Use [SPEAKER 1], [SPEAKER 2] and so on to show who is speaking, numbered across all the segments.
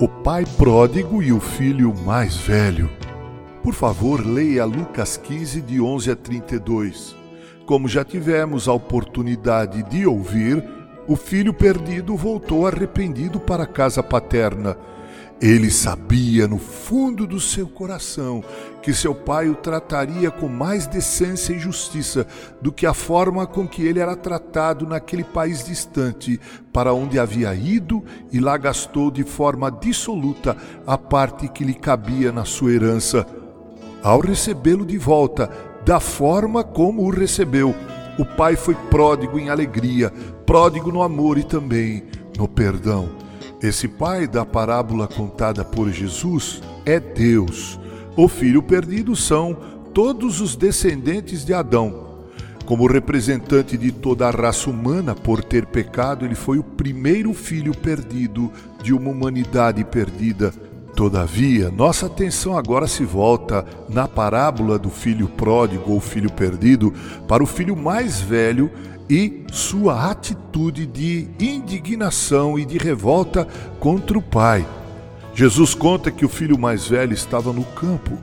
[SPEAKER 1] O pai pródigo e o filho mais velho. Por favor, leia Lucas 15, de 11 a 32. Como já tivemos a oportunidade de ouvir, o filho perdido voltou arrependido para a casa paterna ele sabia no fundo do seu coração que seu pai o trataria com mais decência e justiça do que a forma com que ele era tratado naquele país distante, para onde havia ido e lá gastou de forma dissoluta a parte que lhe cabia na sua herança. Ao recebê-lo de volta, da forma como o recebeu, o pai foi pródigo em alegria, pródigo no amor e também no perdão. Esse pai da parábola contada por Jesus é Deus. O filho perdido são todos os descendentes de Adão. Como representante de toda a raça humana por ter pecado, ele foi o primeiro filho perdido de uma humanidade perdida. Todavia, nossa atenção agora se volta na parábola do filho pródigo ou filho perdido para o filho mais velho e sua atitude de indignação e de revolta contra o pai. Jesus conta que o filho mais velho estava no campo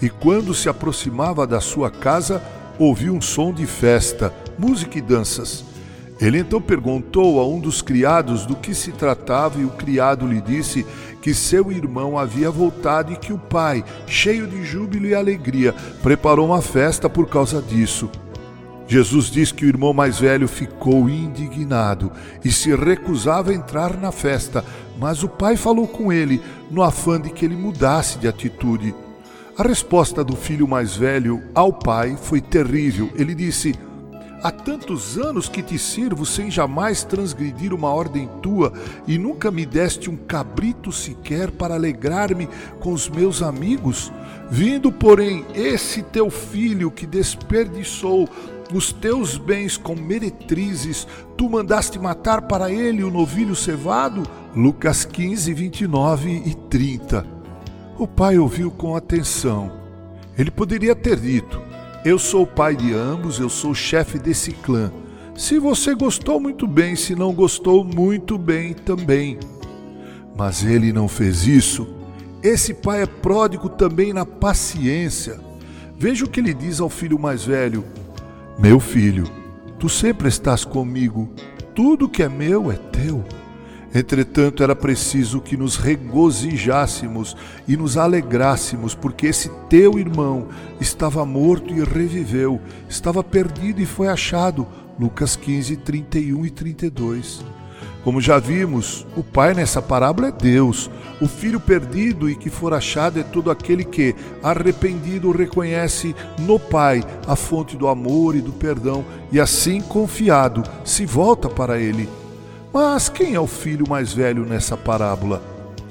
[SPEAKER 1] e, quando se aproximava da sua casa, ouviu um som de festa, música e danças. Ele então perguntou a um dos criados do que se tratava e o criado lhe disse que seu irmão havia voltado e que o pai, cheio de júbilo e alegria, preparou uma festa por causa disso. Jesus diz que o irmão mais velho ficou indignado e se recusava a entrar na festa, mas o pai falou com ele no afã de que ele mudasse de atitude. A resposta do filho mais velho ao pai foi terrível. Ele disse: Há tantos anos que te sirvo sem jamais transgredir uma ordem tua, e nunca me deste um cabrito sequer para alegrar-me com os meus amigos. Vindo, porém, esse teu filho que desperdiçou os teus bens com meretrizes, tu mandaste matar para ele o novilho cevado? Lucas 15, 29 e 30. O pai ouviu com atenção. Ele poderia ter dito: Eu sou pai de ambos, eu sou chefe desse clã. Se você gostou, muito bem, se não gostou, muito bem também. Mas ele não fez isso. Esse pai é pródigo também na paciência. Veja o que ele diz ao filho mais velho: meu filho, tu sempre estás comigo, tudo que é meu é teu. Entretanto, era preciso que nos regozijássemos e nos alegrássemos, porque esse teu irmão estava morto e reviveu, estava perdido e foi achado. Lucas 15, 31 e 32. Como já vimos, o pai nessa parábola é Deus. O filho perdido e que for achado é todo aquele que, arrependido, reconhece no pai a fonte do amor e do perdão e, assim confiado, se volta para ele. Mas quem é o filho mais velho nessa parábola?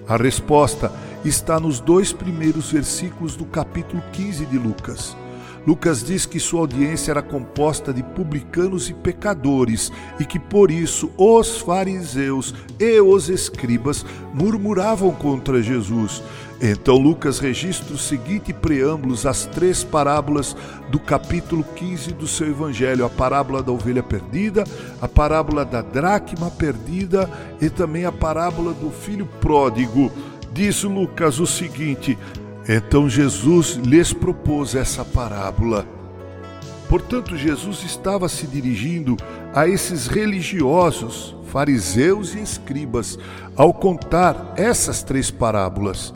[SPEAKER 1] A resposta está nos dois primeiros versículos do capítulo 15 de Lucas. Lucas diz que sua audiência era composta de publicanos e pecadores e que por isso os fariseus e os escribas murmuravam contra Jesus. Então Lucas registra o seguinte preâmbulos às três parábolas do capítulo 15 do seu evangelho: a parábola da ovelha perdida, a parábola da dracma perdida e também a parábola do filho pródigo. Diz Lucas o seguinte: então Jesus lhes propôs essa parábola. Portanto, Jesus estava se dirigindo a esses religiosos, fariseus e escribas, ao contar essas três parábolas.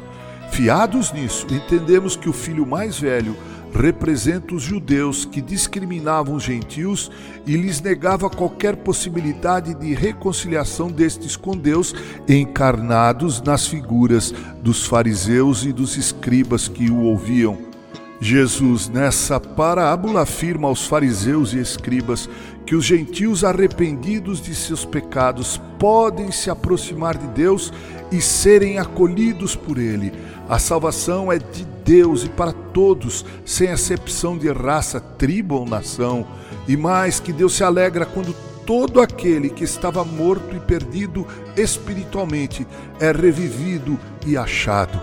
[SPEAKER 1] Fiados nisso, entendemos que o filho mais velho representa os judeus que discriminavam os gentios e lhes negava qualquer possibilidade de reconciliação destes com Deus, encarnados nas figuras dos fariseus e dos escribas que o ouviam. Jesus, nessa parábola, afirma aos fariseus e escribas que os gentios arrependidos de seus pecados podem se aproximar de Deus e serem acolhidos por Ele. A salvação é de Deus e para todos, sem exceção de raça, tribo ou nação. E mais que Deus se alegra quando todo aquele que estava morto e perdido espiritualmente é revivido e achado.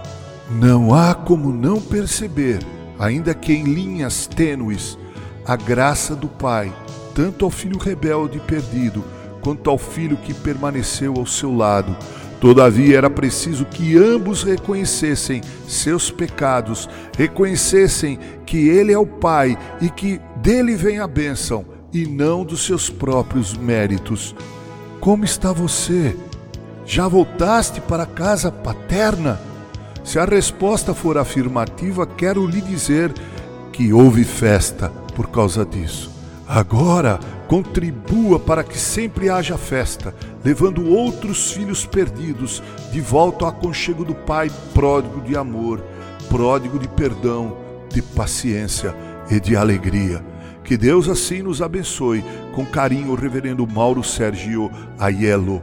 [SPEAKER 1] Não há como não perceber, ainda que em linhas tênues, a graça do Pai, tanto ao filho rebelde e perdido, quanto ao filho que permaneceu ao seu lado. Todavia era preciso que ambos reconhecessem seus pecados, reconhecessem que Ele é o Pai e que dele vem a bênção e não dos seus próprios méritos. Como está você? Já voltaste para a casa paterna? Se a resposta for afirmativa, quero lhe dizer que houve festa por causa disso. Agora, contribua para que sempre haja festa, levando outros filhos perdidos de volta ao aconchego do Pai pródigo de amor, pródigo de perdão, de paciência e de alegria. Que Deus assim nos abençoe. Com carinho, o Reverendo Mauro Sergio Aiello.